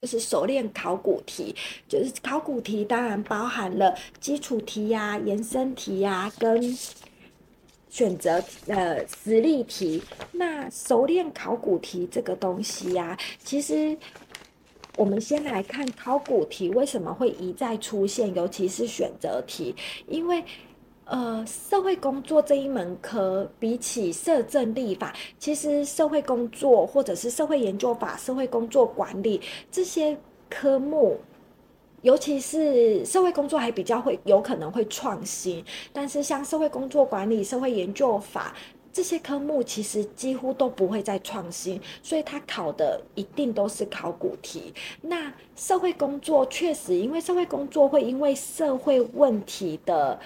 就是熟练考古题，就是考古题当然包含了基础题呀、延伸题呀、跟选择呃实例题。那熟练考古题这个东西呀、其实我们先来看考古题为什么会一再出现，尤其是选择题，因为。呃，社会工作这一门科，比起社政立法，其实社会工作或者是社会研究法、社会工作管理这些科目，尤其是社会工作还比较会有可能会创新，但是像社会工作管理、社会研究法这些科目，其实几乎都不会再创新，所以它考的一定都是考古题。那社会工作确实，因为社会工作会因为社会问题的。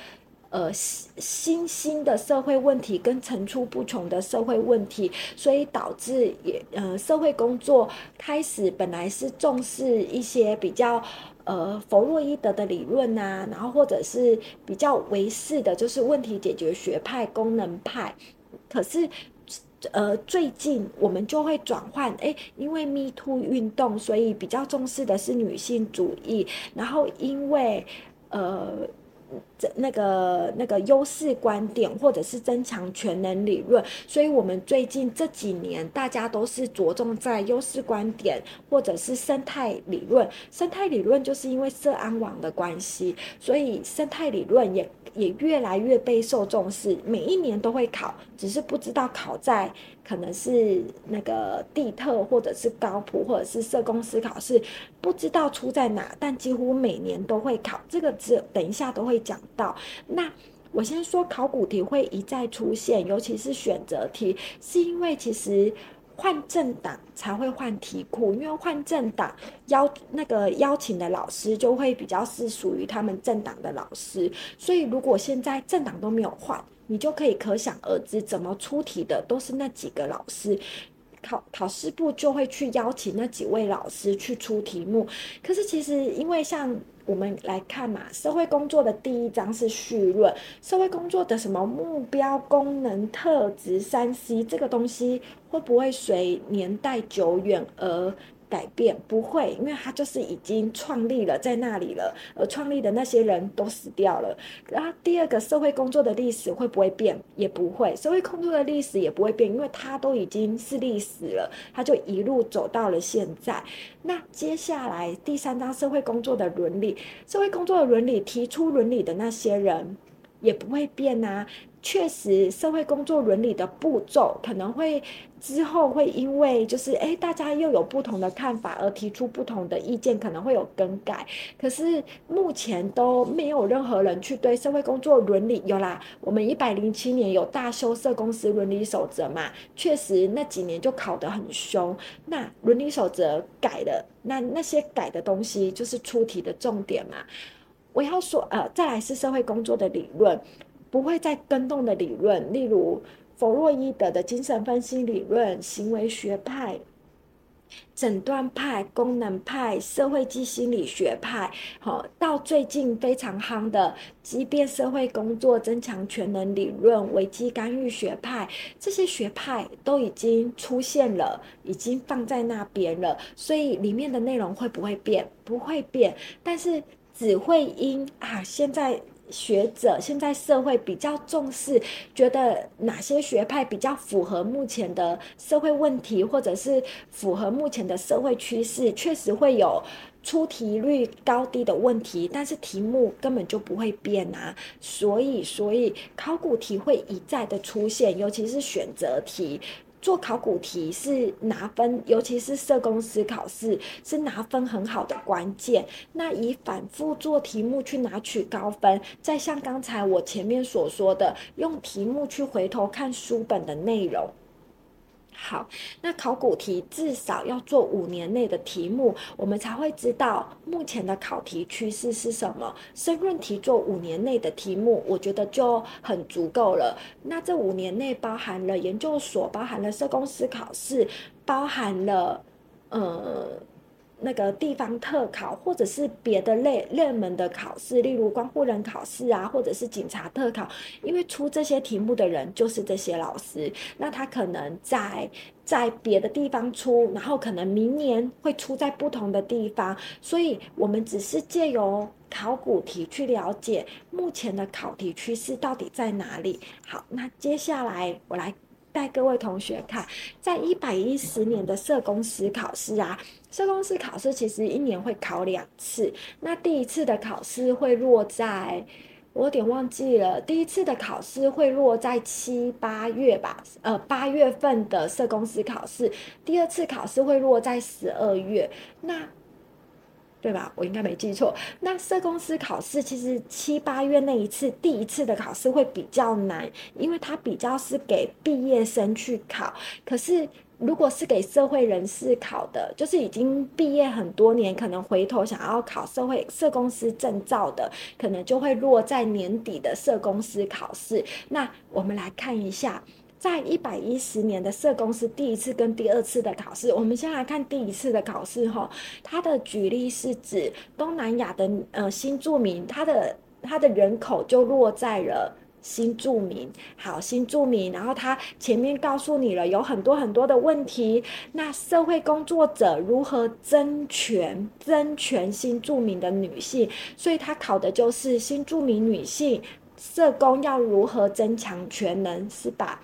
呃，新兴的社会问题跟层出不穷的社会问题，所以导致也呃，社会工作开始本来是重视一些比较呃弗洛伊德的理论啊，然后或者是比较唯识的，就是问题解决学派、功能派。可是呃，最近我们就会转换，诶，因为 Me Too 运动，所以比较重视的是女性主义，然后因为呃。这那个那个优势观点，或者是增强全能理论，所以我们最近这几年大家都是着重在优势观点，或者是生态理论。生态理论就是因为社安网的关系，所以生态理论也也越来越备受重视，每一年都会考，只是不知道考在。可能是那个地特，或者是高普，或者是社工司考试，不知道出在哪，但几乎每年都会考。这个只等一下都会讲到。那我先说考古题会一再出现，尤其是选择题，是因为其实换政党才会换题库，因为换政党邀那个邀请的老师就会比较是属于他们政党的老师，所以如果现在政党都没有换。你就可以可想而知，怎么出题的都是那几个老师，考考试部就会去邀请那几位老师去出题目。可是其实，因为像我们来看嘛，社会工作的第一章是绪论，社会工作的什么目标、功能、特质、三 C 这个东西，会不会随年代久远而改变不会，因为他就是已经创立了在那里了，而创立的那些人都死掉了。然后第二个社会工作的历史会不会变？也不会，社会工作的历史也不会变，因为它都已经是历史了，它就一路走到了现在。那接下来第三章社会工作的伦理，社会工作的伦理提出伦理的那些人也不会变啊。确实，社会工作伦理的步骤可能会之后会因为就是诶，大家又有不同的看法而提出不同的意见，可能会有更改。可是目前都没有任何人去对社会工作伦理有啦。我们一百零七年有大修社公司伦理守则嘛，确实那几年就考得很凶。那伦理守则改了，那那些改的东西就是出题的重点嘛。我要说呃，再来是社会工作的理论。不会再更动的理论，例如弗洛伊德的精神分析理论、行为学派、诊断派、功能派、社会及心理学派，好，到最近非常夯的激变社会工作、增强全能理论、危机干预学派，这些学派都已经出现了，已经放在那边了，所以里面的内容会不会变？不会变，但是只会因啊，现在。学者现在社会比较重视，觉得哪些学派比较符合目前的社会问题，或者是符合目前的社会趋势，确实会有出题率高低的问题，但是题目根本就不会变啊，所以所以考古题会一再的出现，尤其是选择题。做考古题是拿分，尤其是社工司考试是拿分很好的关键。那以反复做题目去拿取高分，再像刚才我前面所说的，用题目去回头看书本的内容。好，那考古题至少要做五年内的题目，我们才会知道目前的考题趋势是什么。申论题做五年内的题目，我觉得就很足够了。那这五年内包含了研究所，包含了社工司考试，包含了呃那个地方特考，或者是别的类热门的考试，例如关护人考试啊，或者是警察特考，因为出这些题目的人就是这些老师，那他可能在在别的地方出，然后可能明年会出在不同的地方，所以我们只是借由考古题去了解目前的考题趋势到底在哪里。好，那接下来我来。带各位同学看，在一百一十年的社工师考试啊，社工师考试其实一年会考两次。那第一次的考试会落在，我有点忘记了，第一次的考试会落在七八月吧，呃，八月份的社工师考试，第二次考试会落在十二月。那对吧？我应该没记错。那社工师考试其实七八月那一次第一次的考试会比较难，因为它比较是给毕业生去考。可是如果是给社会人士考的，就是已经毕业很多年，可能回头想要考社会社公司证照的，可能就会落在年底的社公司考试。那我们来看一下。在一百一十年的社公司第一次跟第二次的考试，我们先来看第一次的考试哈。它的举例是指东南亚的呃新住民，他的他的人口就落在了新住民。好，新住民，然后他前面告诉你了有很多很多的问题。那社会工作者如何增权增权新住民的女性？所以他考的就是新住民女性社工要如何增强权能，是吧？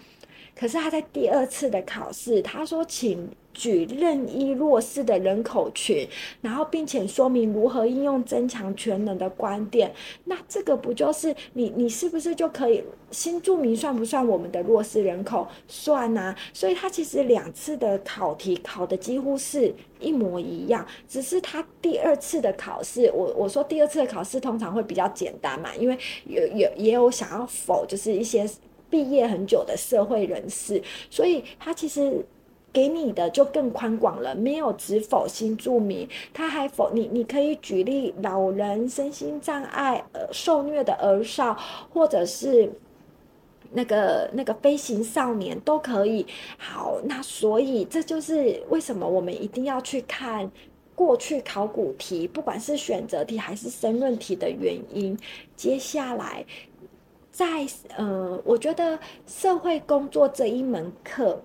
可是他在第二次的考试，他说：“请举任意弱势的人口群，然后并且说明如何应用增强全能的观点。”那这个不就是你？你是不是就可以？新住民算不算我们的弱势人口？算啊！所以他其实两次的考题考的几乎是一模一样，只是他第二次的考试，我我说第二次的考试通常会比较简单嘛，因为有有也有想要否就是一些。毕业很久的社会人士，所以他其实给你的就更宽广了，没有只否新住民，他还否你，你可以举例老人、身心障碍、呃受虐的儿少，或者是那个那个飞行少年都可以。好，那所以这就是为什么我们一定要去看过去考古题，不管是选择题还是申论题的原因。接下来。在呃，我觉得社会工作这一门课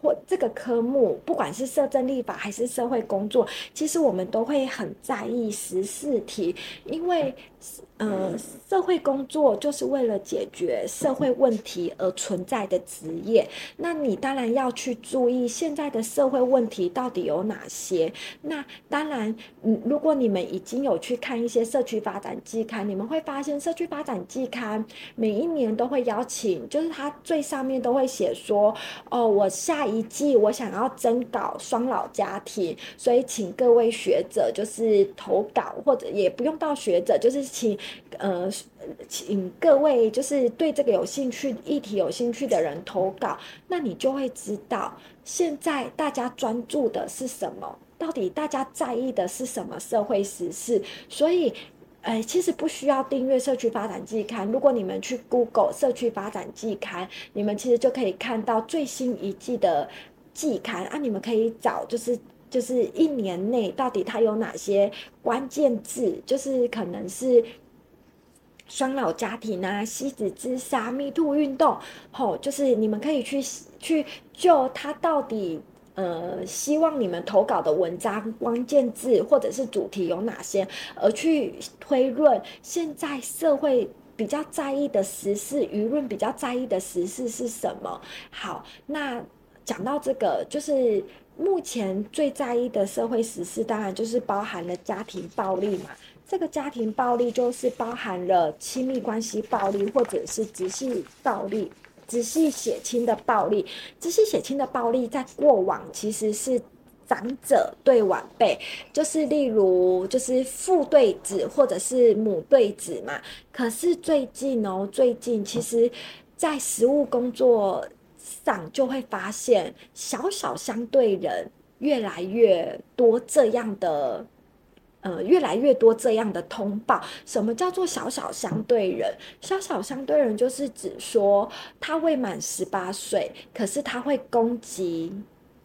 或这个科目，不管是社政立法还是社会工作，其实我们都会很在意十四题，因为。呃，社会工作就是为了解决社会问题而存在的职业。那你当然要去注意现在的社会问题到底有哪些。那当然，嗯，如果你们已经有去看一些社区发展季刊，你们会发现社区发展季刊每一年都会邀请，就是它最上面都会写说，哦，我下一季我想要征稿双老家庭，所以请各位学者就是投稿，或者也不用到学者，就是请。呃，请各位就是对这个有兴趣、议题有兴趣的人投稿，那你就会知道现在大家专注的是什么，到底大家在意的是什么社会时事。所以，呃，其实不需要订阅社区发展季刊，如果你们去 Google 社区发展季刊，你们其实就可以看到最新一季的季刊啊，你们可以找就是。就是一年内到底它有哪些关键字？就是可能是双老家庭啊、妻子自杀、密兔运动，吼，就是你们可以去去就它到底呃，希望你们投稿的文章关键字或者是主题有哪些，而去推论现在社会比较在意的时事，舆论比较在意的时事是什么？好，那讲到这个就是。目前最在意的社会时事，当然就是包含了家庭暴力嘛。这个家庭暴力就是包含了亲密关系暴力，或者是直系暴力、直系血亲的暴力。直系血亲的暴力在过往其实是长者对晚辈，就是例如就是父对子或者是母对子嘛。可是最近哦，最近其实，在实务工作。就会发现，小小相对人越来越多这样的，呃，越来越多这样的通报。什么叫做小小相对人？小小相对人就是指说，他未满十八岁，可是他会攻击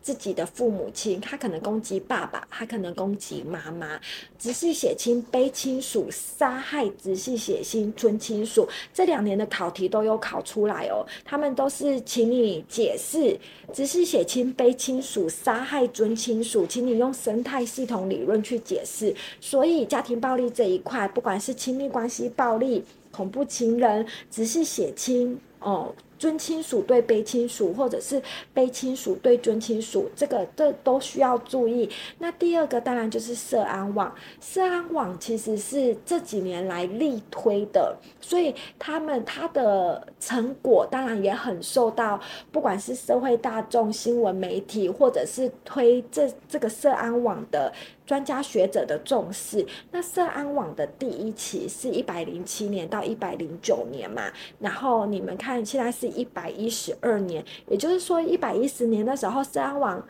自己的父母亲，他可能攻击爸爸，他可能攻击妈妈。直系血亲、卑亲属杀害直系血亲、尊亲属，这两年的考题都有考出来哦。他们都是请你解释直系血亲、卑亲属杀害尊亲属，请你用生态系统理论去解释。所以家庭暴力这一块，不管是亲密关系暴力、恐怖情人、直系血亲哦。尊亲属对卑亲属，或者是卑亲属对尊亲属，这个这都需要注意。那第二个当然就是社安网，社安网其实是这几年来力推的，所以他们他的成果当然也很受到不管是社会大众、新闻媒体，或者是推这这个社安网的。专家学者的重视，那社安网的第一期是一百零七年到一百零九年嘛，然后你们看现在是一百一十二年，也就是说一百一十年的时候，社安网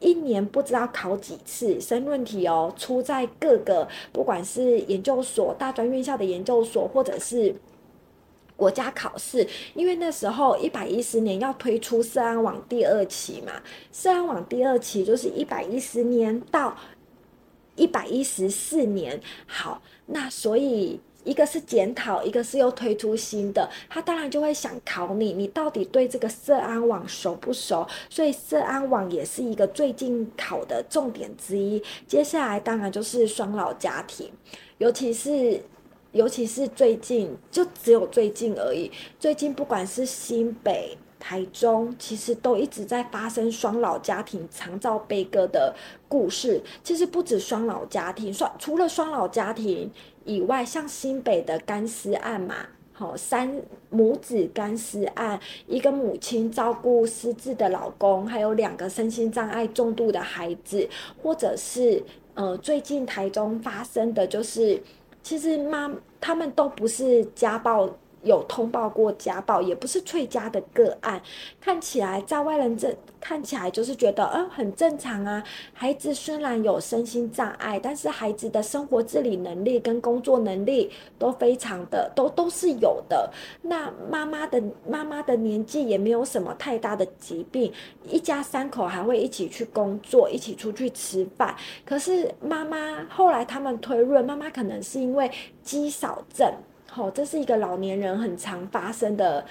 一年不知道考几次申论题哦，出在各个不管是研究所、大专院校的研究所，或者是国家考试，因为那时候一百一十年要推出社安网第二期嘛，社安网第二期就是一百一十年到。一百一十四年，好，那所以一个是检讨，一个是又推出新的，他当然就会想考你，你到底对这个社安网熟不熟？所以社安网也是一个最近考的重点之一。接下来当然就是双老家庭，尤其是尤其是最近，就只有最近而已。最近不管是新北。台中其实都一直在发生双老家庭长照悲歌的故事。其实不止双老家庭，双除了双老家庭以外，像新北的干尸案嘛，好三母子干尸案，一个母亲照顾失智的老公，还有两个身心障碍重度的孩子，或者是呃最近台中发生的就是，其实妈他们都不是家暴。有通报过家暴，也不是翠家的个案，看起来在外人这看起来就是觉得，嗯，很正常啊。孩子虽然有身心障碍，但是孩子的生活自理能力跟工作能力都非常的，都都是有的。那妈妈的妈妈的年纪也没有什么太大的疾病，一家三口还会一起去工作，一起出去吃饭。可是妈妈后来他们推论，妈妈可能是因为肌少症。哦，这是一个老年人很常发生的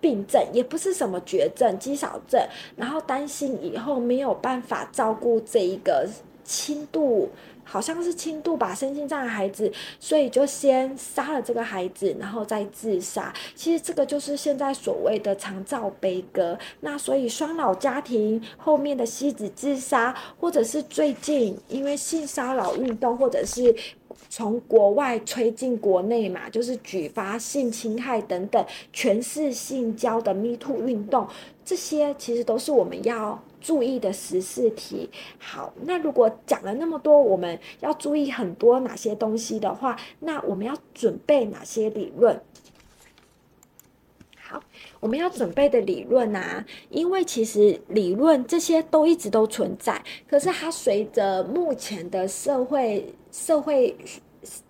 病症，也不是什么绝症，肌少症。然后担心以后没有办法照顾这一个轻度，好像是轻度吧，身心障碍孩子，所以就先杀了这个孩子，然后再自杀。其实这个就是现在所谓的长照悲歌。那所以双老家庭后面的妻子自杀，或者是最近因为性骚扰运动，或者是。从国外吹进国内嘛，就是举发性侵害等等，全是性交的 Me Too 运动，这些其实都是我们要注意的时事题。好，那如果讲了那么多，我们要注意很多哪些东西的话，那我们要准备哪些理论？好，我们要准备的理论啊，因为其实理论这些都一直都存在，可是它随着目前的社会。社会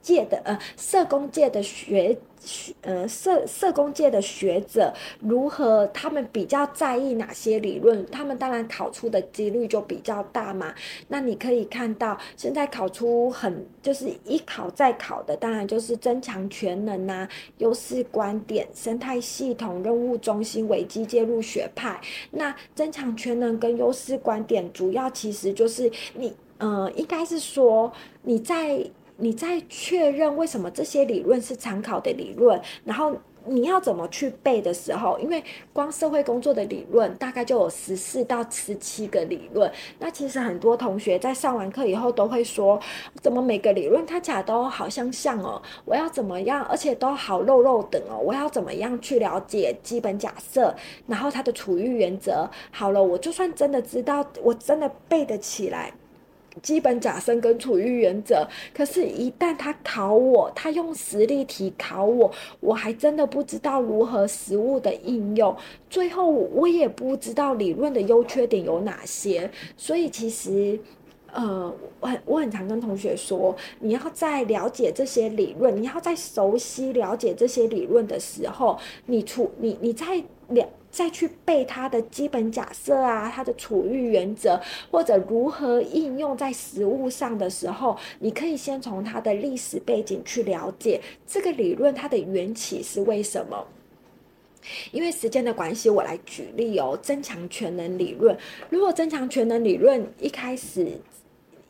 界的呃，社工界的学学呃，社社工界的学者如何？他们比较在意哪些理论？他们当然考出的几率就比较大嘛。那你可以看到，现在考出很就是一考再考的，当然就是增强全能呐、优势观点、生态系统、任务中心、危机介入学派。那增强全能跟优势观点，主要其实就是你。呃，应该是说你在你在确认为什么这些理论是参考的理论，然后你要怎么去背的时候，因为光社会工作的理论大概就有十四到十七个理论。那其实很多同学在上完课以后都会说，怎么每个理论看起来都好相像哦？我要怎么样？而且都好肉肉等哦？我要怎么样去了解基本假设，然后它的处遇原则？好了，我就算真的知道，我真的背得起来。基本假设跟处于原则，可是，一旦他考我，他用实例题考我，我还真的不知道如何实物的应用，最后我也不知道理论的优缺点有哪些，所以其实，呃，我很我很常跟同学说，你要在了解这些理论，你要在熟悉了解这些理论的时候，你处你你在。了再去背它的基本假设啊，它的处遇原则，或者如何应用在实务上的时候，你可以先从它的历史背景去了解这个理论它的缘起是为什么。因为时间的关系，我来举例哦。增强全能理论，如果增强全能理论一开始。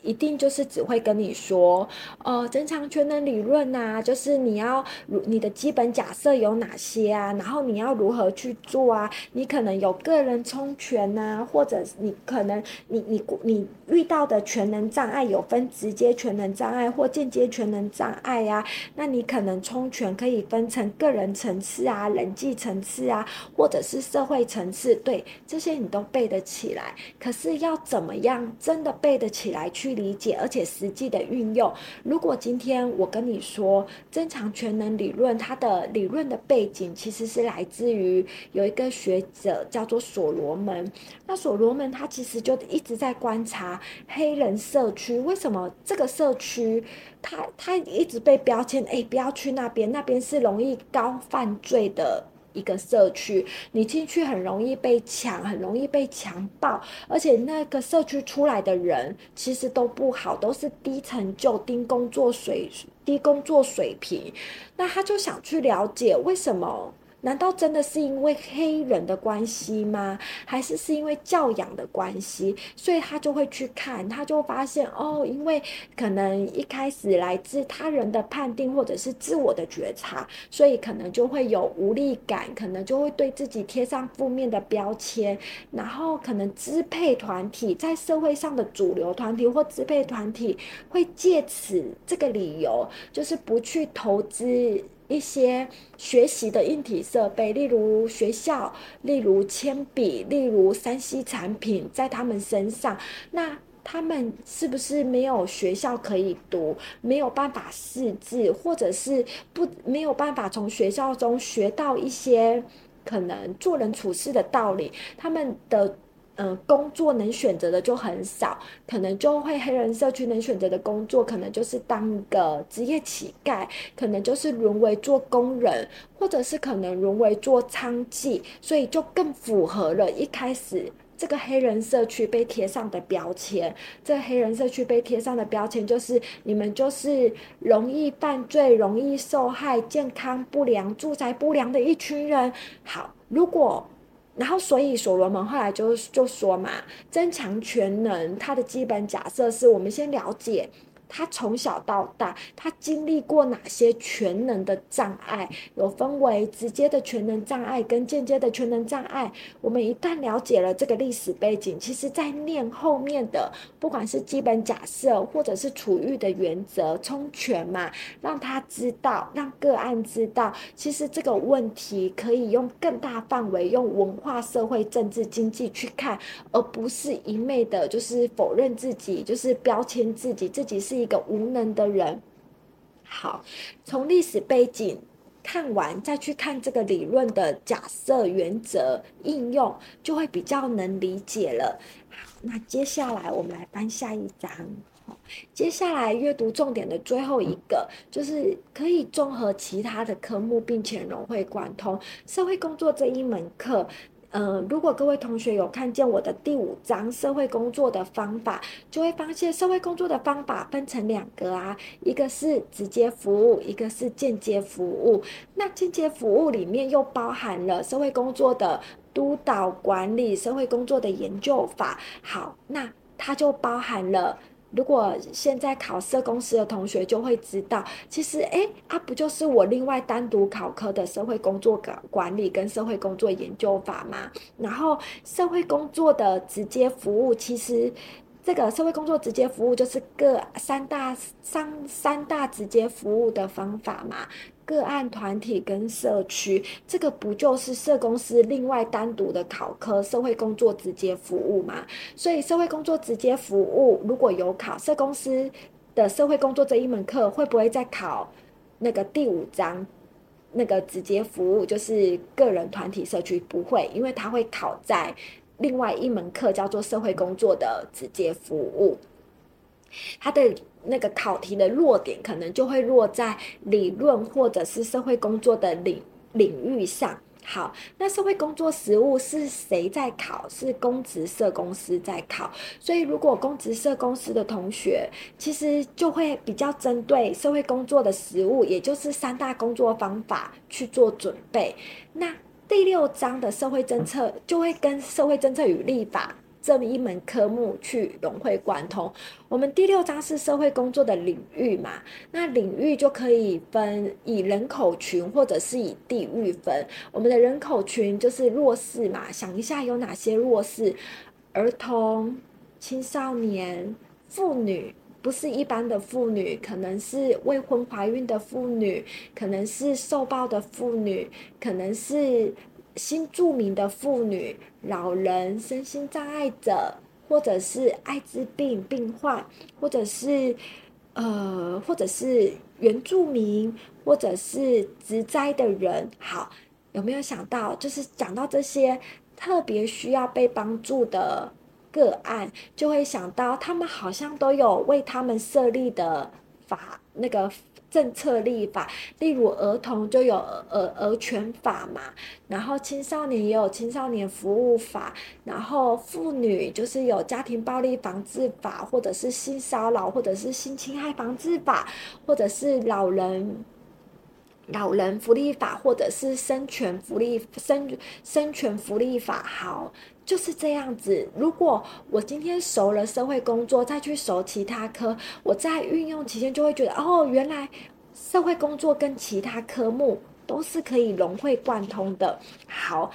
一定就是只会跟你说，呃，增强全能理论呐、啊，就是你要如你的基本假设有哪些啊，然后你要如何去做啊？你可能有个人冲权呐、啊，或者你可能你你你遇到的全能障碍有分直接全能障碍或间接全能障碍呀、啊。那你可能冲权可以分成个人层次啊、人际层次啊，或者是社会层次。对，这些你都背得起来。可是要怎么样真的背得起来去？理解，而且实际的运用。如果今天我跟你说增强全能理论，它的理论的背景其实是来自于有一个学者叫做所罗门。那所罗门他其实就一直在观察黑人社区，为什么这个社区他他一直被标签，哎，不要去那边，那边是容易高犯罪的。一个社区，你进去很容易被抢，很容易被强暴，而且那个社区出来的人其实都不好，都是低成就、低工作水、低工作水平。那他就想去了解为什么。难道真的是因为黑人的关系吗？还是是因为教养的关系？所以他就会去看，他就发现哦，因为可能一开始来自他人的判定或者是自我的觉察，所以可能就会有无力感，可能就会对自己贴上负面的标签，然后可能支配团体在社会上的主流团体或支配团体会借此这个理由，就是不去投资。一些学习的硬体设备，例如学校，例如铅笔，例如 3C 产品，在他们身上，那他们是不是没有学校可以读，没有办法识字，或者是不没有办法从学校中学到一些可能做人处事的道理？他们的。嗯，工作能选择的就很少，可能就会黑人社区能选择的工作，可能就是当一个职业乞丐，可能就是沦为做工人，或者是可能沦为做娼妓，所以就更符合了一开始这个黑人社区被贴上的标签。这黑人社区被贴上的标签就是你们就是容易犯罪、容易受害、健康不良、住宅不良的一群人。好，如果。然后，所以所罗门后来就就说嘛，增强全能，它的基本假设是我们先了解。他从小到大，他经历过哪些全能的障碍？有分为直接的全能障碍跟间接的全能障碍。我们一旦了解了这个历史背景，其实在念后面的，不管是基本假设或者是处遇的原则，充全嘛，让他知道，让个案知道，其实这个问题可以用更大范围，用文化、社会、政治、经济去看，而不是一昧的，就是否认自己，就是标签自己，自己是。一个无能的人，好，从历史背景看完，再去看这个理论的假设、原则、应用，就会比较能理解了。好，那接下来我们来翻下一章。接下来阅读重点的最后一个，就是可以综合其他的科目，并且融会贯通。社会工作这一门课。呃，如果各位同学有看见我的第五章社会工作的方法，就会发现社会工作的方法分成两个啊，一个是直接服务，一个是间接服务。那间接服务里面又包含了社会工作的督导管理、社会工作的研究法。好，那它就包含了。如果现在考社公司的同学就会知道，其实诶，啊不就是我另外单独考科的社会工作管管理跟社会工作研究法吗？然后社会工作的直接服务，其实这个社会工作直接服务就是各三大三三大直接服务的方法嘛。个案、团体跟社区，这个不就是社公司另外单独的考科社会工作直接服务吗？所以社会工作直接服务如果有考社公司的社会工作这一门课，会不会再考那个第五章那个直接服务，就是个人、团体、社区？不会，因为它会考在另外一门课叫做社会工作的直接服务，它的。那个考题的落点可能就会落在理论或者是社会工作的领领域上。好，那社会工作实务是谁在考？是公职社公司在考。所以，如果公职社公司的同学，其实就会比较针对社会工作的实务，也就是三大工作方法去做准备。那第六章的社会政策就会跟社会政策与立法。这么一门科目去融会贯通。我们第六章是社会工作的领域嘛，那领域就可以分以人口群或者是以地域分。我们的人口群就是弱势嘛，想一下有哪些弱势？儿童、青少年、妇女，不是一般的妇女，可能是未婚怀孕的妇女，可能是受暴的妇女，可能是。新住民的妇女、老人、身心障碍者，或者是艾滋病病患，或者是呃，或者是原住民，或者是植栽的人，好，有没有想到？就是讲到这些特别需要被帮助的个案，就会想到他们好像都有为他们设立的法那个。政策立法，例如儿童就有儿儿权法嘛，然后青少年也有青少年服务法，然后妇女就是有家庭暴力防治法，或者是性骚扰，或者是性侵害防治法，或者是老人老人福利法，或者是生权福利生生权福利法，好。就是这样子。如果我今天熟了社会工作，再去熟其他科，我在运用期间就会觉得，哦，原来社会工作跟其他科目都是可以融会贯通的。好，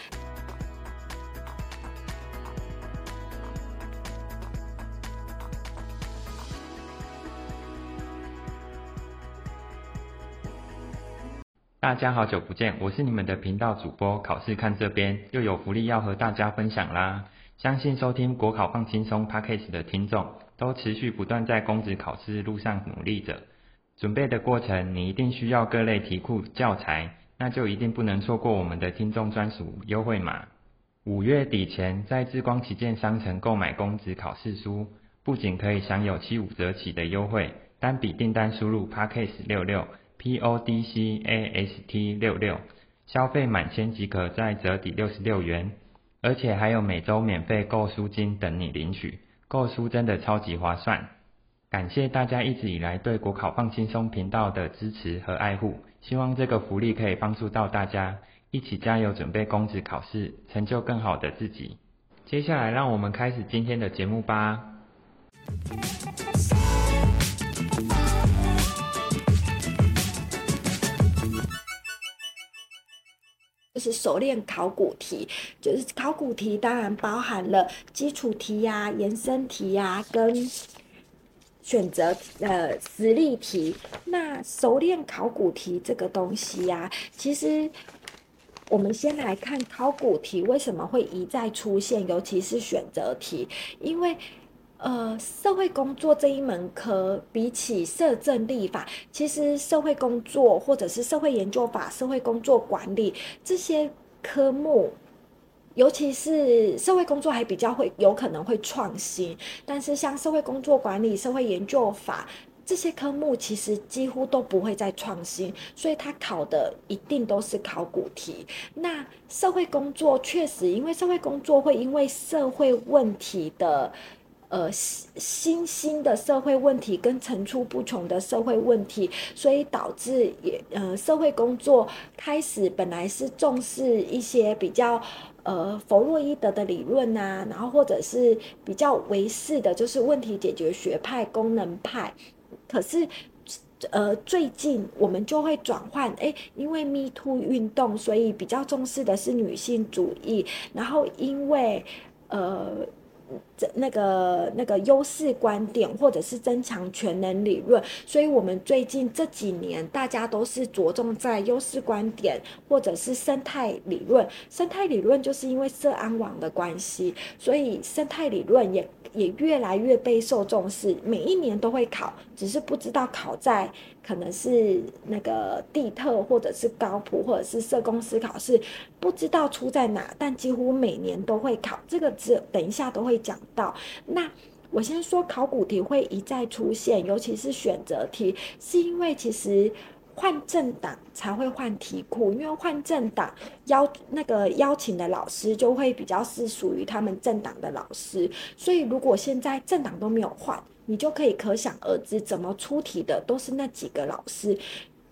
大家好久不见，我是你们的频道主播，考试看这边又有福利要和大家分享啦！相信收听国考放轻松 Podcast 的听众，都持续不断在公职考试路上努力着。准备的过程，你一定需要各类题库教材，那就一定不能错过我们的听众专属优惠码。五月底前在智光旗舰商城购买公职考试书，不仅可以享有七五折起的优惠，单笔订单输入 Podcast 六六。P O D C A S T 六六，消费满千即可再折抵六十六元，而且还有每周免费购书金等你领取，购书真的超级划算。感谢大家一直以来对国考放轻松频道的支持和爱护，希望这个福利可以帮助到大家，一起加油准备公职考试，成就更好的自己。接下来让我们开始今天的节目吧。就是熟练考古题，就是考古题当然包含了基础题呀、延伸题呀、跟选择呃实例题。那熟练考古题这个东西呀、其实我们先来看考古题为什么会一再出现，尤其是选择题，因为。呃，社会工作这一门科，比起社政立法，其实社会工作或者是社会研究法、社会工作管理这些科目，尤其是社会工作还比较会有可能会创新，但是像社会工作管理、社会研究法这些科目，其实几乎都不会再创新，所以它考的一定都是考古题。那社会工作确实，因为社会工作会因为社会问题的。呃，新兴的社会问题跟层出不穷的社会问题，所以导致也呃，社会工作开始本来是重视一些比较呃弗洛伊德的理论呐、啊，然后或者是比较唯识的，就是问题解决学派、功能派。可是呃，最近我们就会转换，哎，因为 Me Too 运动，所以比较重视的是女性主义，然后因为呃。这那个那个优势观点，或者是增强全能理论，所以我们最近这几年大家都是着重在优势观点，或者是生态理论。生态理论就是因为社安网的关系，所以生态理论也也越来越备受重视，每一年都会考，只是不知道考在。可能是那个地特，或者是高普，或者是社工司考试，不知道出在哪，但几乎每年都会考。这个只等一下都会讲到。那我先说考古题会一再出现，尤其是选择题，是因为其实换政党才会换题库，因为换政党邀那个邀请的老师就会比较是属于他们政党的老师，所以如果现在政党都没有换，你就可以可想而知，怎么出题的都是那几个老师。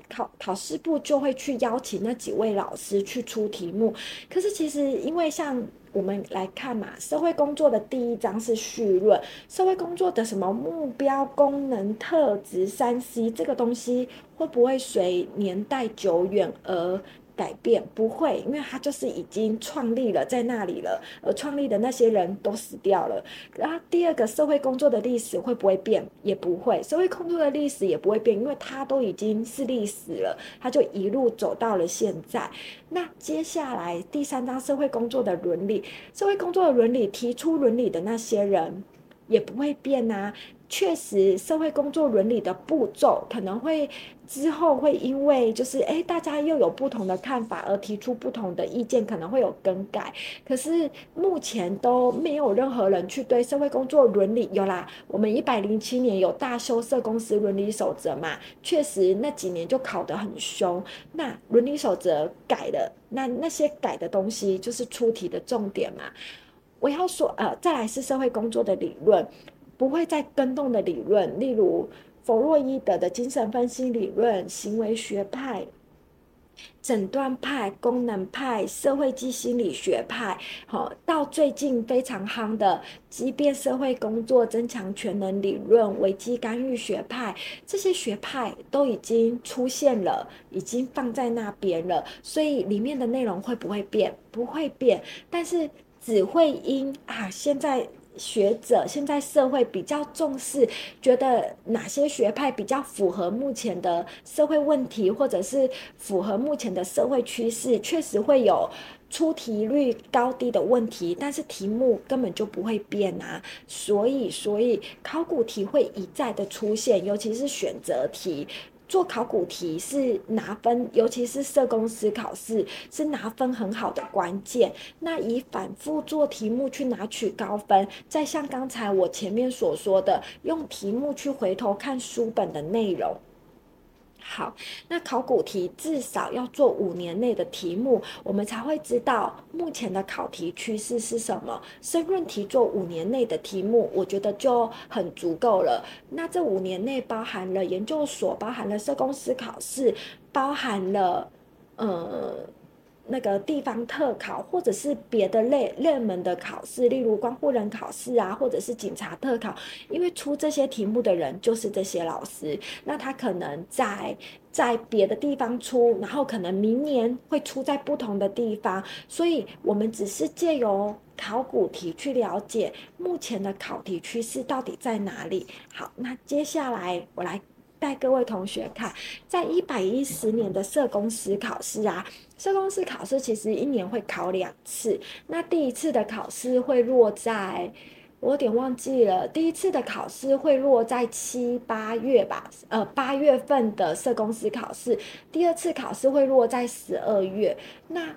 考考试部就会去邀请那几位老师去出题目，可是其实因为像我们来看嘛，社会工作的第一章是绪论，社会工作的什么目标、功能、特质、三 C 这个东西会不会随年代久远而改变不会，因为他就是已经创立了在那里了，而创立的那些人都死掉了。然后第二个社会工作的历史会不会变？也不会，社会工作的历史也不会变，因为它都已经是历史了，它就一路走到了现在。那接下来第三章社会工作的伦理，社会工作的伦理提出伦理的那些人也不会变啊。确实，社会工作伦理的步骤可能会之后会因为就是诶，大家又有不同的看法而提出不同的意见，可能会有更改。可是目前都没有任何人去对社会工作伦理有啦。我们一百零七年有大修社公司伦理守则嘛，确实那几年就考得很凶。那伦理守则改了，那那些改的东西就是出题的重点嘛。我要说，呃，再来是社会工作的理论。不会再更动的理论，例如弗洛伊德的精神分析理论、行为学派、诊断派、功能派、社会及心理学派，好，到最近非常夯的激变社会工作增强全能理论、危机干预学派，这些学派都已经出现了，已经放在那边了，所以里面的内容会不会变？不会变，但是只会因啊，现在。学者现在社会比较重视，觉得哪些学派比较符合目前的社会问题，或者是符合目前的社会趋势，确实会有出题率高低的问题，但是题目根本就不会变啊，所以所以考古题会一再的出现，尤其是选择题。做考古题是拿分，尤其是社工司考试是拿分很好的关键。那以反复做题目去拿取高分，再像刚才我前面所说的，用题目去回头看书本的内容。好，那考古题至少要做五年内的题目，我们才会知道目前的考题趋势是什么。申论题做五年内的题目，我觉得就很足够了。那这五年内包含了研究所，包含了社工司考试，包含了呃。那个地方特考，或者是别的类热门的考试，例如关护人考试啊，或者是警察特考，因为出这些题目的人就是这些老师，那他可能在在别的地方出，然后可能明年会出在不同的地方，所以我们只是借由考古题去了解目前的考题趋势到底在哪里。好，那接下来我来。带各位同学看，在一百一十年的社工师考试啊，社工师考试其实一年会考两次。那第一次的考试会落在，我有点忘记了，第一次的考试会落在七八月吧，呃，八月份的社工师考试，第二次考试会落在十二月。那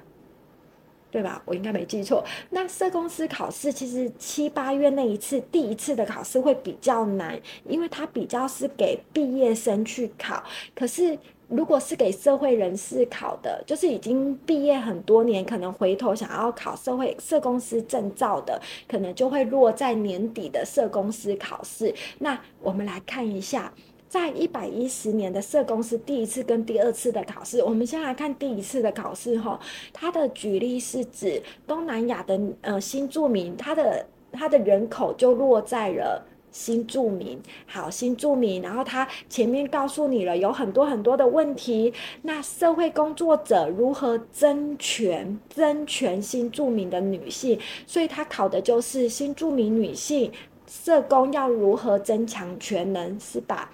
对吧？我应该没记错。那社公司考试其实七八月那一次第一次的考试会比较难，因为它比较是给毕业生去考。可是如果是给社会人士考的，就是已经毕业很多年，可能回头想要考社会社公司证照的，可能就会落在年底的社公司考试。那我们来看一下。在一百一十年的社工是第一次跟第二次的考试，我们先来看第一次的考试哈。它的举例是指东南亚的呃新住民，他的他的人口就落在了新住民。好，新住民，然后他前面告诉你了有很多很多的问题。那社会工作者如何争权争权新住民的女性？所以他考的就是新住民女性社工要如何增强全能，是吧？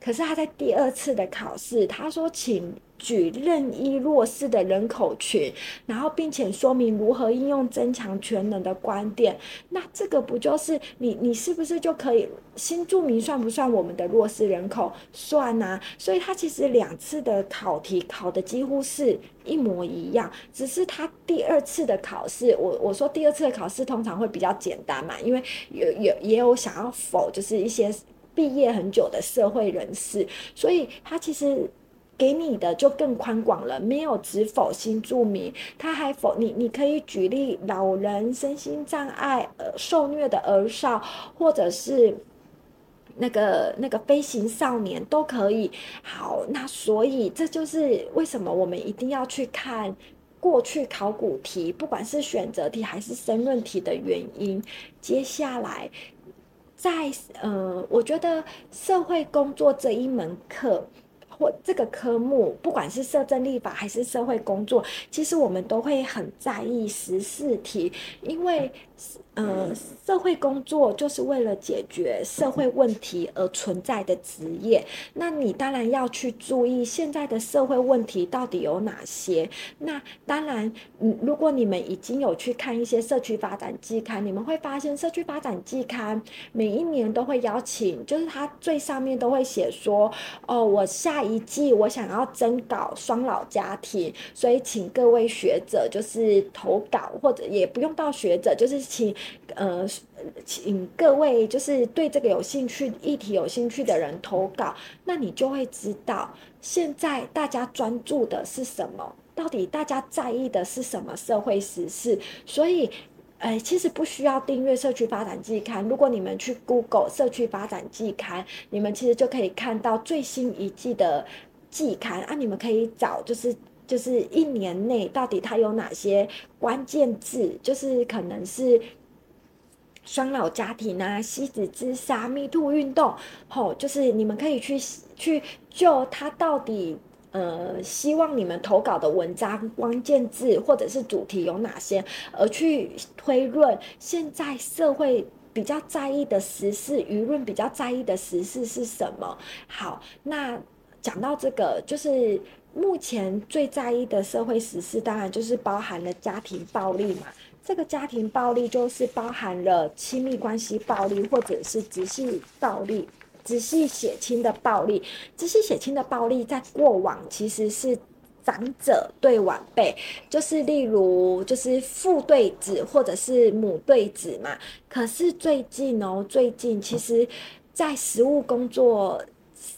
可是他在第二次的考试，他说：“请举任意弱势的人口群，然后并且说明如何应用增强权能的观点。”那这个不就是你你是不是就可以新住民算不算我们的弱势人口？算啊！所以他其实两次的考题考的几乎是一模一样，只是他第二次的考试，我我说第二次的考试通常会比较简单嘛，因为有有也有想要否就是一些。毕业很久的社会人士，所以他其实给你的就更宽广了，没有只否新住民，他还否你，你可以举例老人、身心障碍、呃受虐的儿少，或者是那个那个飞行少年都可以。好，那所以这就是为什么我们一定要去看过去考古题，不管是选择题还是申论题的原因。接下来，在呃，我觉得社会工作这一门课。或这个科目，不管是社政立法还是社会工作，其实我们都会很在意十四题，因为。呃，社会工作就是为了解决社会问题而存在的职业。那你当然要去注意现在的社会问题到底有哪些。那当然，嗯，如果你们已经有去看一些社区发展季刊，你们会发现社区发展季刊每一年都会邀请，就是它最上面都会写说，哦，我下一季我想要征稿双老家庭，所以请各位学者就是投稿，或者也不用到学者，就是请。呃，请各位就是对这个有兴趣、议题有兴趣的人投稿，那你就会知道现在大家专注的是什么，到底大家在意的是什么社会时事。所以，呃，其实不需要订阅社区发展季刊，如果你们去 Google 社区发展季刊，你们其实就可以看到最新一季的季刊啊，你们可以找就是。就是一年内到底它有哪些关键字？就是可能是双老家庭啊、妻子自杀、密兔运动，吼，就是你们可以去去就它到底呃，希望你们投稿的文章关键字或者是主题有哪些，而去推论现在社会比较在意的时事，舆论比较在意的时事是什么？好，那讲到这个就是。目前最在意的社会时事，当然就是包含了家庭暴力嘛。这个家庭暴力就是包含了亲密关系暴力，或者是直系暴力、直系血亲的暴力。直系血亲的暴力在过往其实是长者对晚辈，就是例如就是父对子或者是母对子嘛。可是最近哦，最近其实，在实务工作。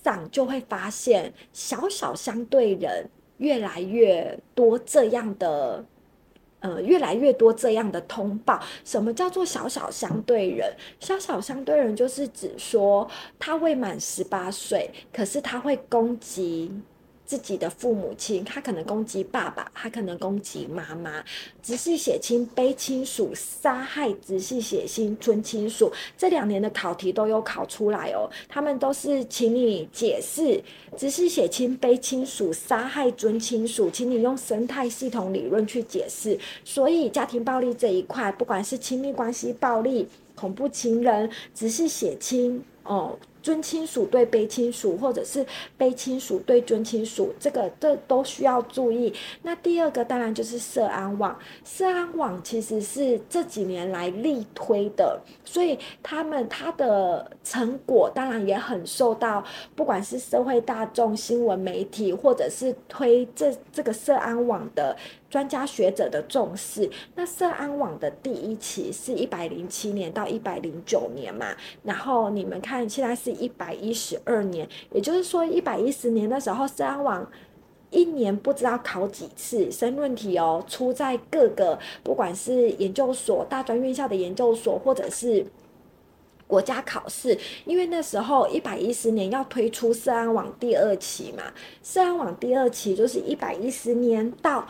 上就会发现，小小相对人越来越多这样的，呃，越来越多这样的通报。什么叫做小小相对人？小小相对人就是指说，他未满十八岁，可是他会攻击。自己的父母亲，他可能攻击爸爸，他可能攻击妈妈，直系血亲、卑亲属杀害直系血亲、尊亲属，这两年的考题都有考出来哦。他们都是请你解释直系血亲、卑亲属杀害尊亲属，请你用生态系统理论去解释。所以家庭暴力这一块，不管是亲密关系暴力、恐怖情人、直系血亲，哦。尊亲属对卑亲属，或者是卑亲属对尊亲属，这个这都需要注意。那第二个当然就是社安网，社安网其实是这几年来力推的，所以他们他的成果当然也很受到不管是社会大众、新闻媒体，或者是推这这个社安网的。专家学者的重视，那社安网的第一期是一百零七年到一百零九年嘛，然后你们看现在是一百一十二年，也就是说一百一十年的时候，社安网一年不知道考几次申论题哦，出在各个不管是研究所、大专院校的研究所，或者是国家考试，因为那时候一百一十年要推出社安网第二期嘛，社安网第二期就是一百一十年到。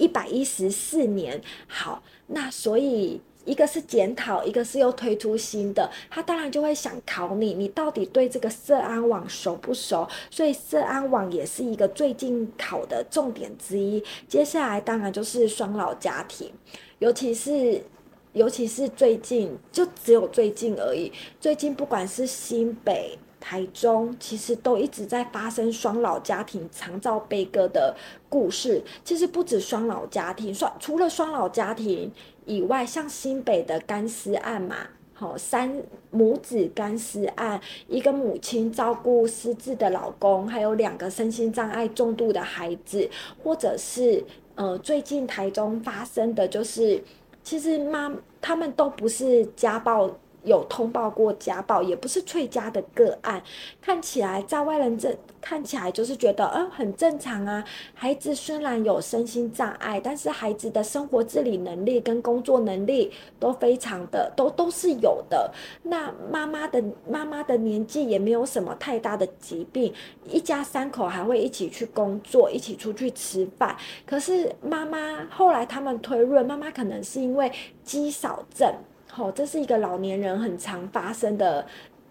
一百一十四年，好，那所以一个是检讨，一个是又推出新的，他当然就会想考你，你到底对这个社安网熟不熟？所以社安网也是一个最近考的重点之一。接下来当然就是双老家庭，尤其是尤其是最近，就只有最近而已。最近不管是新北。台中其实都一直在发生双老家庭长照悲歌的故事。其实不止双老家庭，双除了双老家庭以外，像新北的干尸案嘛，好三母子干尸案，一个母亲照顾失智的老公，还有两个身心障碍重度的孩子，或者是呃最近台中发生的就是，其实妈他们都不是家暴。有通报过家暴，也不是翠家的个案，看起来在外人这看起来就是觉得，嗯，很正常啊。孩子虽然有身心障碍，但是孩子的生活自理能力跟工作能力都非常的，都都是有的。那妈妈的妈妈的年纪也没有什么太大的疾病，一家三口还会一起去工作，一起出去吃饭。可是妈妈后来他们推论，妈妈可能是因为肌少症。哦，这是一个老年人很常发生的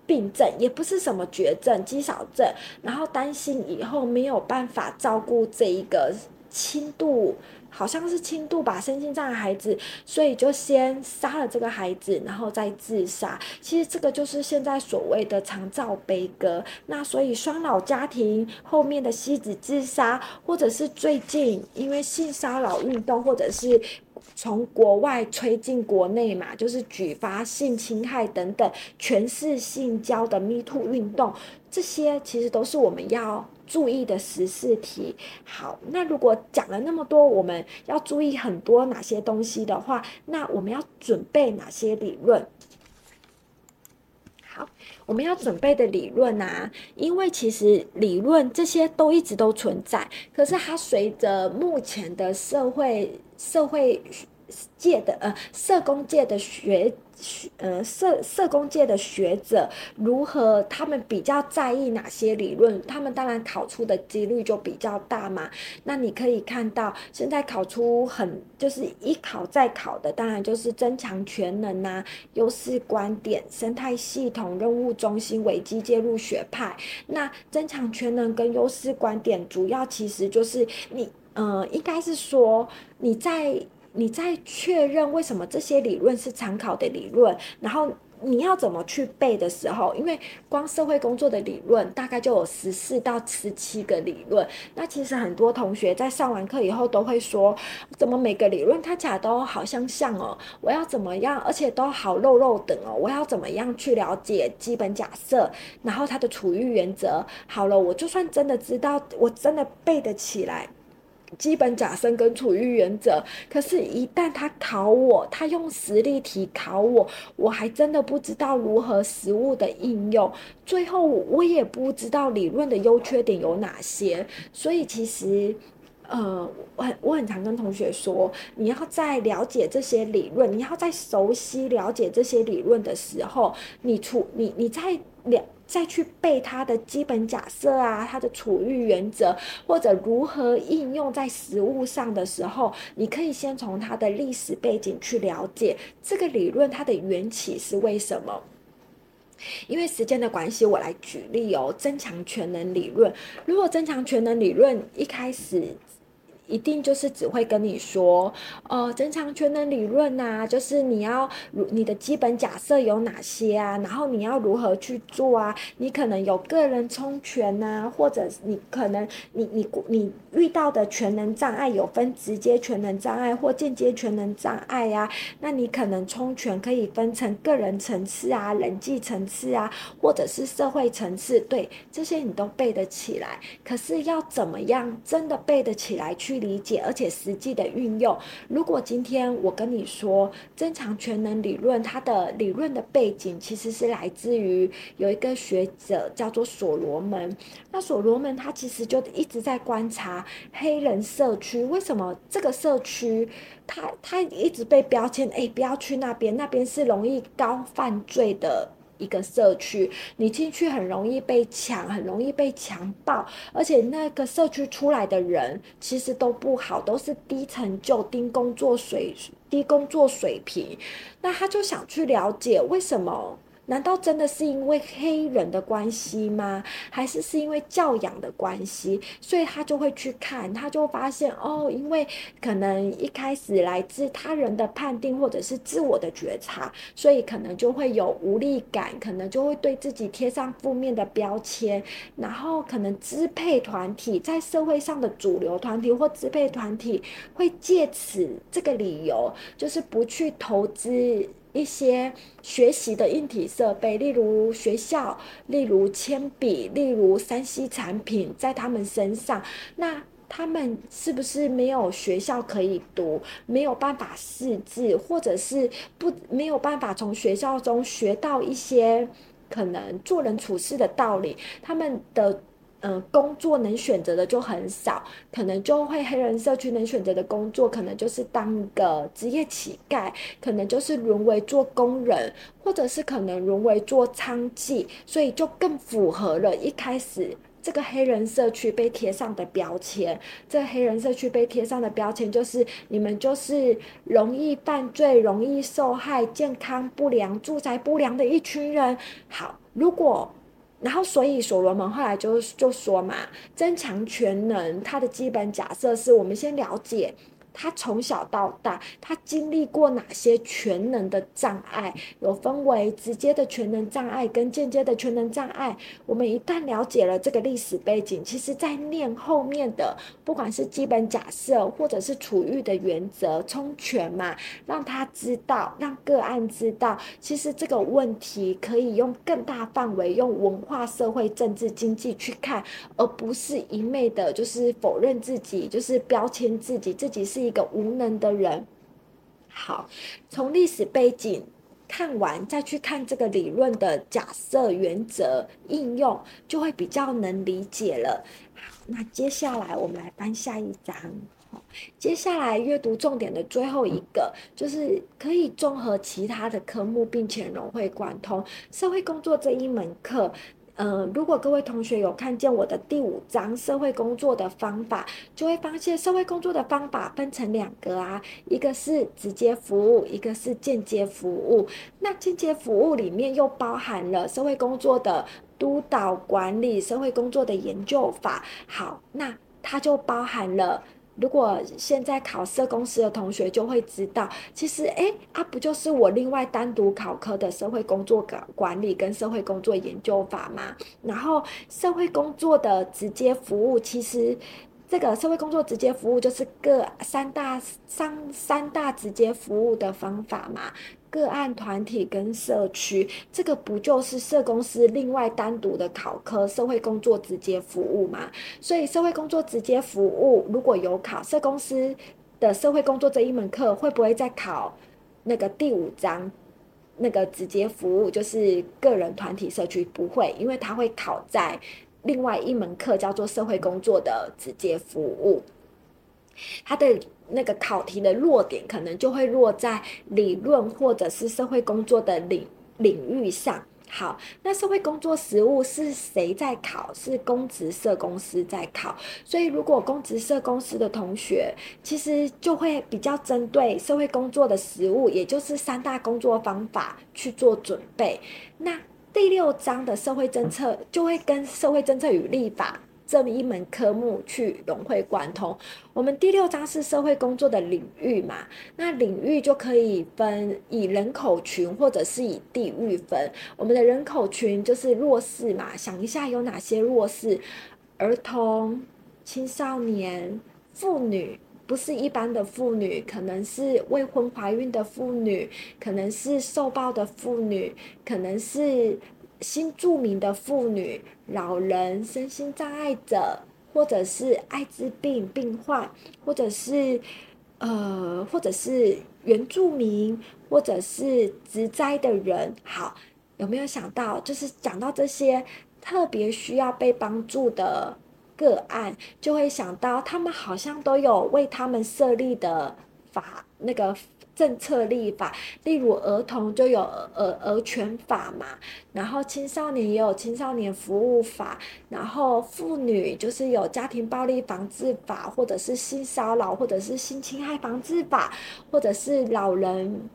病症，也不是什么绝症，肌少症。然后担心以后没有办法照顾这一个轻度，好像是轻度吧，身心障碍孩子，所以就先杀了这个孩子，然后再自杀。其实这个就是现在所谓的长照悲歌。那所以双老家庭后面的妻子自杀，或者是最近因为性骚扰运动，或者是。从国外吹进国内嘛，就是举发性侵害等等，全是性交的 Me Too 运动，这些其实都是我们要注意的时事题。好，那如果讲了那么多，我们要注意很多哪些东西的话，那我们要准备哪些理论？好，我们要准备的理论啊，因为其实理论这些都一直都存在，可是它随着目前的社会社会。界的呃，社工界的学学呃社社工界的学者如何？他们比较在意哪些理论？他们当然考出的几率就比较大嘛。那你可以看到，现在考出很就是一考再考的，当然就是增强全能呐、优势观点、生态系统、任务中心、危机介入学派。那增强全能跟优势观点，主要其实就是你呃，应该是说你在。你在确认为什么这些理论是常考的理论，然后你要怎么去背的时候，因为光社会工作的理论大概就有十四到十七个理论。那其实很多同学在上完课以后都会说，怎么每个理论看起来都好相像哦？我要怎么样？而且都好肉肉等哦？我要怎么样去了解基本假设，然后它的处遇原则？好了，我就算真的知道，我真的背得起来。基本假设跟处于原则，可是，一旦他考我，他用实例题考我，我还真的不知道如何实物的应用，最后我也不知道理论的优缺点有哪些，所以其实，呃，我很我很常跟同学说，你要在了解这些理论，你要在熟悉了解这些理论的时候，你处你你在了。再去背它的基本假设啊，它的处遇原则，或者如何应用在实务上的时候，你可以先从它的历史背景去了解这个理论它的缘起是为什么。因为时间的关系，我来举例哦。增强全能理论，如果增强全能理论一开始。一定就是只会跟你说，呃，增强全能理论呐、啊，就是你要你的基本假设有哪些啊，然后你要如何去做啊？你可能有个人充权呐、啊，或者你可能你你你遇到的全能障碍有分直接全能障碍或间接全能障碍呀、啊。那你可能充权可以分成个人层次啊、人际层次啊，或者是社会层次。对，这些你都背得起来。可是要怎么样真的背得起来去？理解，而且实际的运用。如果今天我跟你说增强全能理论，它的理论的背景其实是来自于有一个学者叫做所罗门。那所罗门他其实就一直在观察黑人社区，为什么这个社区他他一直被标签，哎，不要去那边，那边是容易高犯罪的。一个社区，你进去很容易被抢，很容易被强暴，而且那个社区出来的人其实都不好，都是低成就、低工作水、低工作水平。那他就想去了解为什么。难道真的是因为黑人的关系吗？还是是因为教养的关系？所以他就会去看，他就发现哦，因为可能一开始来自他人的判定或者是自我的觉察，所以可能就会有无力感，可能就会对自己贴上负面的标签，然后可能支配团体在社会上的主流团体或支配团体会借此这个理由，就是不去投资。一些学习的硬体设备，例如学校，例如铅笔，例如 3C 产品，在他们身上，那他们是不是没有学校可以读，没有办法识字，或者是不没有办法从学校中学到一些可能做人处事的道理？他们的。嗯、呃，工作能选择的就很少，可能就会黑人社区能选择的工作，可能就是当一个职业乞丐，可能就是沦为做工人，或者是可能沦为做娼妓，所以就更符合了一开始这个黑人社区被贴上的标签。这黑人社区被贴上的标签就是你们就是容易犯罪、容易受害、健康不良、住宅不良的一群人。好，如果。然后，所以所罗门后来就就说嘛，增强全能，它的基本假设是我们先了解。他从小到大，他经历过哪些全能的障碍？有分为直接的全能障碍跟间接的全能障碍。我们一旦了解了这个历史背景，其实在念后面的，不管是基本假设或者是处遇的原则，充权嘛，让他知道，让个案知道，其实这个问题可以用更大范围，用文化、社会、政治、经济去看，而不是一昧的，就是否认自己，就是标签自己，自己是。一个无能的人，好，从历史背景看完，再去看这个理论的假设、原则应用，就会比较能理解了。好，那接下来我们来翻下一章。好，接下来阅读重点的最后一个，就是可以综合其他的科目，并且融会贯通社会工作这一门课。嗯、呃，如果各位同学有看见我的第五章社会工作的方法，就会发现社会工作的方法分成两个啊，一个是直接服务，一个是间接服务。那间接服务里面又包含了社会工作的督导管理、社会工作的研究法。好，那它就包含了。如果现在考社公司的同学就会知道，其实哎啊，不就是我另外单独考科的社会工作管理跟社会工作研究法吗？然后社会工作的直接服务，其实这个社会工作直接服务就是各三大三三大直接服务的方法嘛。个案、团体跟社区，这个不就是社公司另外单独的考科社会工作直接服务吗？所以社会工作直接服务如果有考社公司的社会工作这一门课，会不会再考那个第五章那个直接服务，就是个人、团体、社区？不会，因为它会考在另外一门课叫做社会工作的直接服务，它的。那个考题的落点可能就会落在理论或者是社会工作的领领域上。好，那社会工作实务是谁在考？是公职社公司在考。所以，如果公职社公司的同学，其实就会比较针对社会工作的实务，也就是三大工作方法去做准备。那第六章的社会政策就会跟社会政策与立法。这么一门科目去融会贯通。我们第六章是社会工作的领域嘛，那领域就可以分以人口群或者是以地域分。我们的人口群就是弱势嘛，想一下有哪些弱势？儿童、青少年、妇女，不是一般的妇女，可能是未婚怀孕的妇女，可能是受暴的妇女，可能是。新住民的妇女、老人、身心障碍者，或者是艾滋病病患，或者是呃，或者是原住民，或者是植栽的人，好，有没有想到？就是讲到这些特别需要被帮助的个案，就会想到他们好像都有为他们设立的法那个。政策立法，例如儿童就有儿儿权法嘛，然后青少年也有青少年服务法，然后妇女就是有家庭暴力防治法，或者是性骚扰，或者是性侵害防治法，或者是老人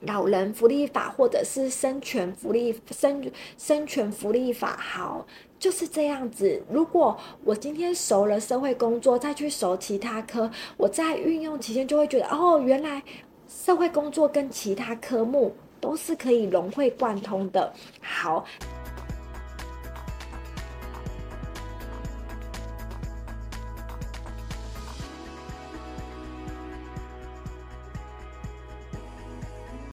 老人福利法，或者是生权福利生生权福利法。好，就是这样子。如果我今天熟了社会工作，再去熟其他科，我在运用期间就会觉得，哦，原来。社会工作跟其他科目都是可以融会贯通的。好。